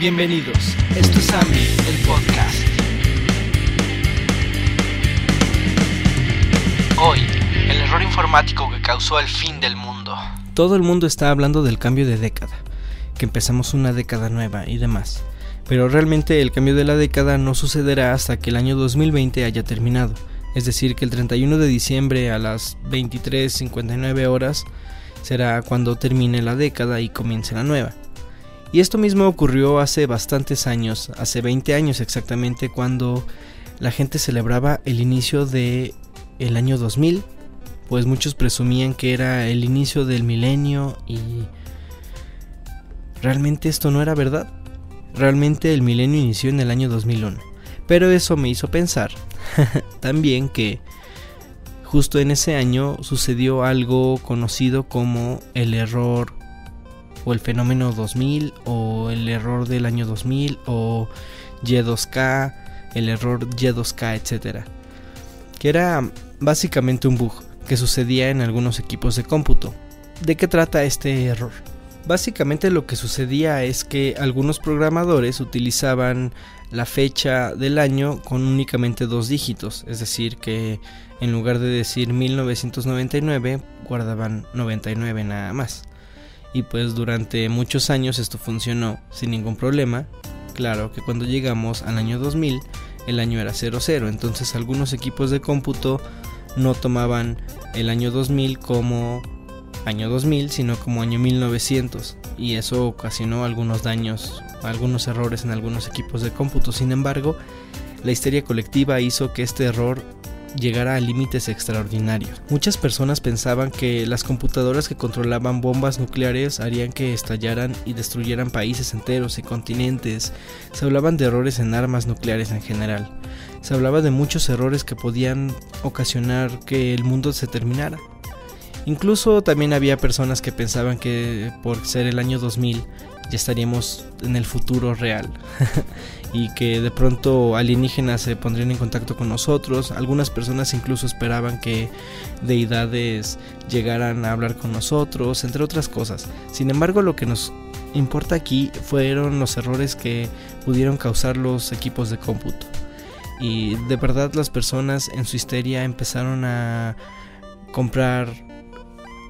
Bienvenidos, esto es Ami, el podcast. Hoy, el error informático que causó el fin del mundo. Todo el mundo está hablando del cambio de década, que empezamos una década nueva y demás. Pero realmente el cambio de la década no sucederá hasta que el año 2020 haya terminado. Es decir, que el 31 de diciembre a las 23.59 horas será cuando termine la década y comience la nueva. Y esto mismo ocurrió hace bastantes años, hace 20 años exactamente, cuando la gente celebraba el inicio de el año 2000, pues muchos presumían que era el inicio del milenio y realmente esto no era verdad. Realmente el milenio inició en el año 2001. Pero eso me hizo pensar también que justo en ese año sucedió algo conocido como el error o el fenómeno 2000 o el error del año 2000 o Y2K, el error Y2K, etcétera. Que era básicamente un bug que sucedía en algunos equipos de cómputo. ¿De qué trata este error? Básicamente lo que sucedía es que algunos programadores utilizaban la fecha del año con únicamente dos dígitos, es decir, que en lugar de decir 1999 guardaban 99 nada más y pues durante muchos años esto funcionó sin ningún problema. Claro que cuando llegamos al año 2000 el año era 00, entonces algunos equipos de cómputo no tomaban el año 2000 como año 2000, sino como año 1900 y eso ocasionó algunos daños, algunos errores en algunos equipos de cómputo. Sin embargo, la histeria colectiva hizo que este error llegara a límites extraordinarios. Muchas personas pensaban que las computadoras que controlaban bombas nucleares harían que estallaran y destruyeran países enteros y continentes. Se hablaban de errores en armas nucleares en general. Se hablaba de muchos errores que podían ocasionar que el mundo se terminara. Incluso también había personas que pensaban que por ser el año 2000 ya estaríamos en el futuro real y que de pronto alienígenas se pondrían en contacto con nosotros. Algunas personas incluso esperaban que deidades llegaran a hablar con nosotros, entre otras cosas. Sin embargo, lo que nos importa aquí fueron los errores que pudieron causar los equipos de cómputo. Y de verdad las personas en su histeria empezaron a comprar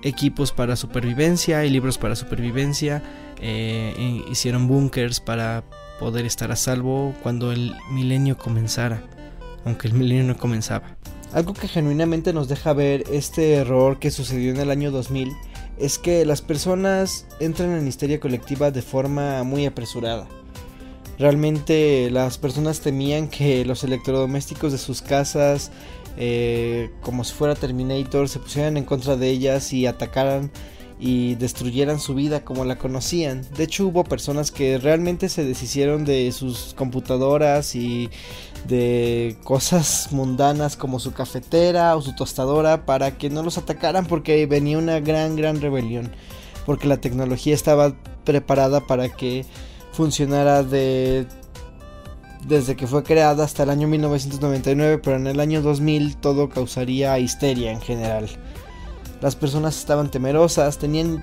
equipos para supervivencia y libros para supervivencia eh, hicieron bunkers para poder estar a salvo cuando el milenio comenzara, aunque el milenio no comenzaba. Algo que genuinamente nos deja ver este error que sucedió en el año 2000 es que las personas entran en histeria colectiva de forma muy apresurada. Realmente las personas temían que los electrodomésticos de sus casas, eh, como si fuera Terminator, se pusieran en contra de ellas y atacaran y destruyeran su vida como la conocían. De hecho hubo personas que realmente se deshicieron de sus computadoras y de cosas mundanas como su cafetera o su tostadora para que no los atacaran porque venía una gran gran rebelión. Porque la tecnología estaba preparada para que funcionara de desde que fue creada hasta el año 1999, pero en el año 2000 todo causaría histeria en general. Las personas estaban temerosas, tenían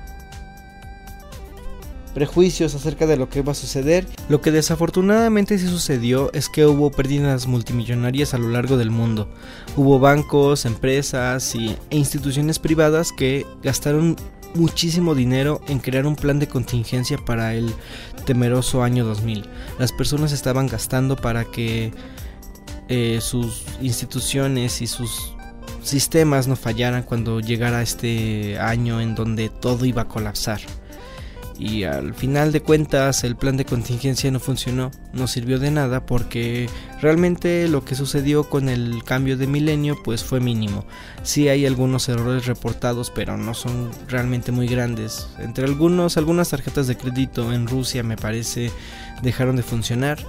prejuicios acerca de lo que iba a suceder. Lo que desafortunadamente sí sucedió es que hubo pérdidas multimillonarias a lo largo del mundo. Hubo bancos, empresas y, e instituciones privadas que gastaron muchísimo dinero en crear un plan de contingencia para el temeroso año 2000. Las personas estaban gastando para que eh, sus instituciones y sus sistemas no fallaran cuando llegara este año en donde todo iba a colapsar. Y al final de cuentas el plan de contingencia no funcionó, no sirvió de nada porque realmente lo que sucedió con el cambio de milenio pues fue mínimo. Sí hay algunos errores reportados pero no son realmente muy grandes. Entre algunos, algunas tarjetas de crédito en Rusia me parece dejaron de funcionar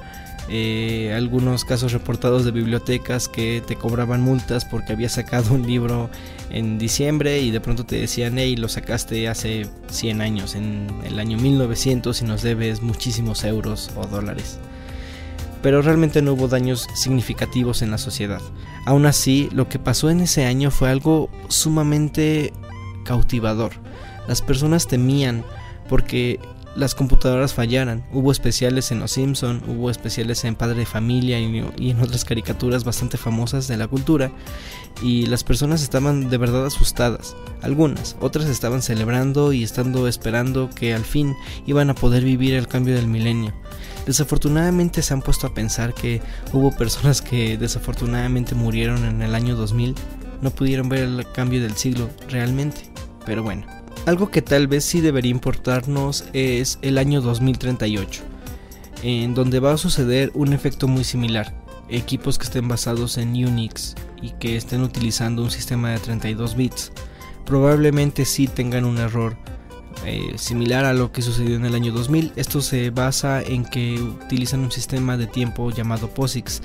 eh, algunos casos reportados de bibliotecas que te cobraban multas porque habías sacado un libro en diciembre y de pronto te decían, hey, lo sacaste hace 100 años, en el año 1900 y nos debes muchísimos euros o dólares. Pero realmente no hubo daños significativos en la sociedad. Aún así, lo que pasó en ese año fue algo sumamente cautivador. Las personas temían porque las computadoras fallaran. Hubo especiales en Los Simpson, hubo especiales en Padre de Familia y, en otras caricaturas bastante famosas de la cultura y las personas estaban de verdad asustadas. Algunas, otras estaban celebrando y estando esperando que al fin iban a poder vivir el cambio del milenio. Desafortunadamente se han puesto a pensar que hubo personas que desafortunadamente murieron en el año 2000, no pudieron ver el cambio del siglo realmente, pero bueno. Algo que tal vez sí debería importarnos es el año 2038, en donde va a suceder un efecto muy similar. Equipos que estén basados en Unix y que estén utilizando un sistema de 32 bits probablemente sí tengan un error eh, similar a lo que sucedió en el año 2000. Esto se basa en que utilizan un sistema de tiempo llamado POSIX.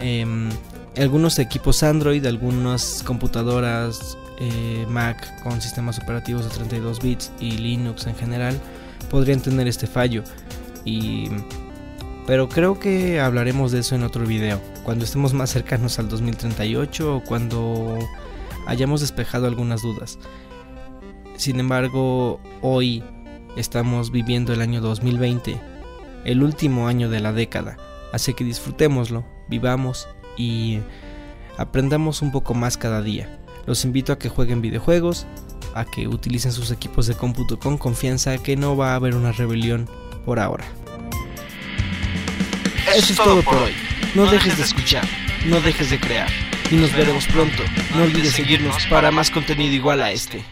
Em, algunos equipos Android, algunas computadoras eh, Mac con sistemas operativos de 32 bits y Linux en general podrían tener este fallo. Y, pero creo que hablaremos de eso en otro video, cuando estemos más cercanos al 2038 o cuando hayamos despejado algunas dudas. Sin embargo, hoy estamos viviendo el año 2020, el último año de la década, así que disfrutémoslo, vivamos y aprendamos un poco más cada día. Los invito a que jueguen videojuegos, a que utilicen sus equipos de cómputo con confianza que no va a haber una rebelión por ahora. Eso es todo por hoy. No dejes de escuchar, no dejes de crear. Y nos veremos pronto. No olvides seguirnos para más contenido igual a este.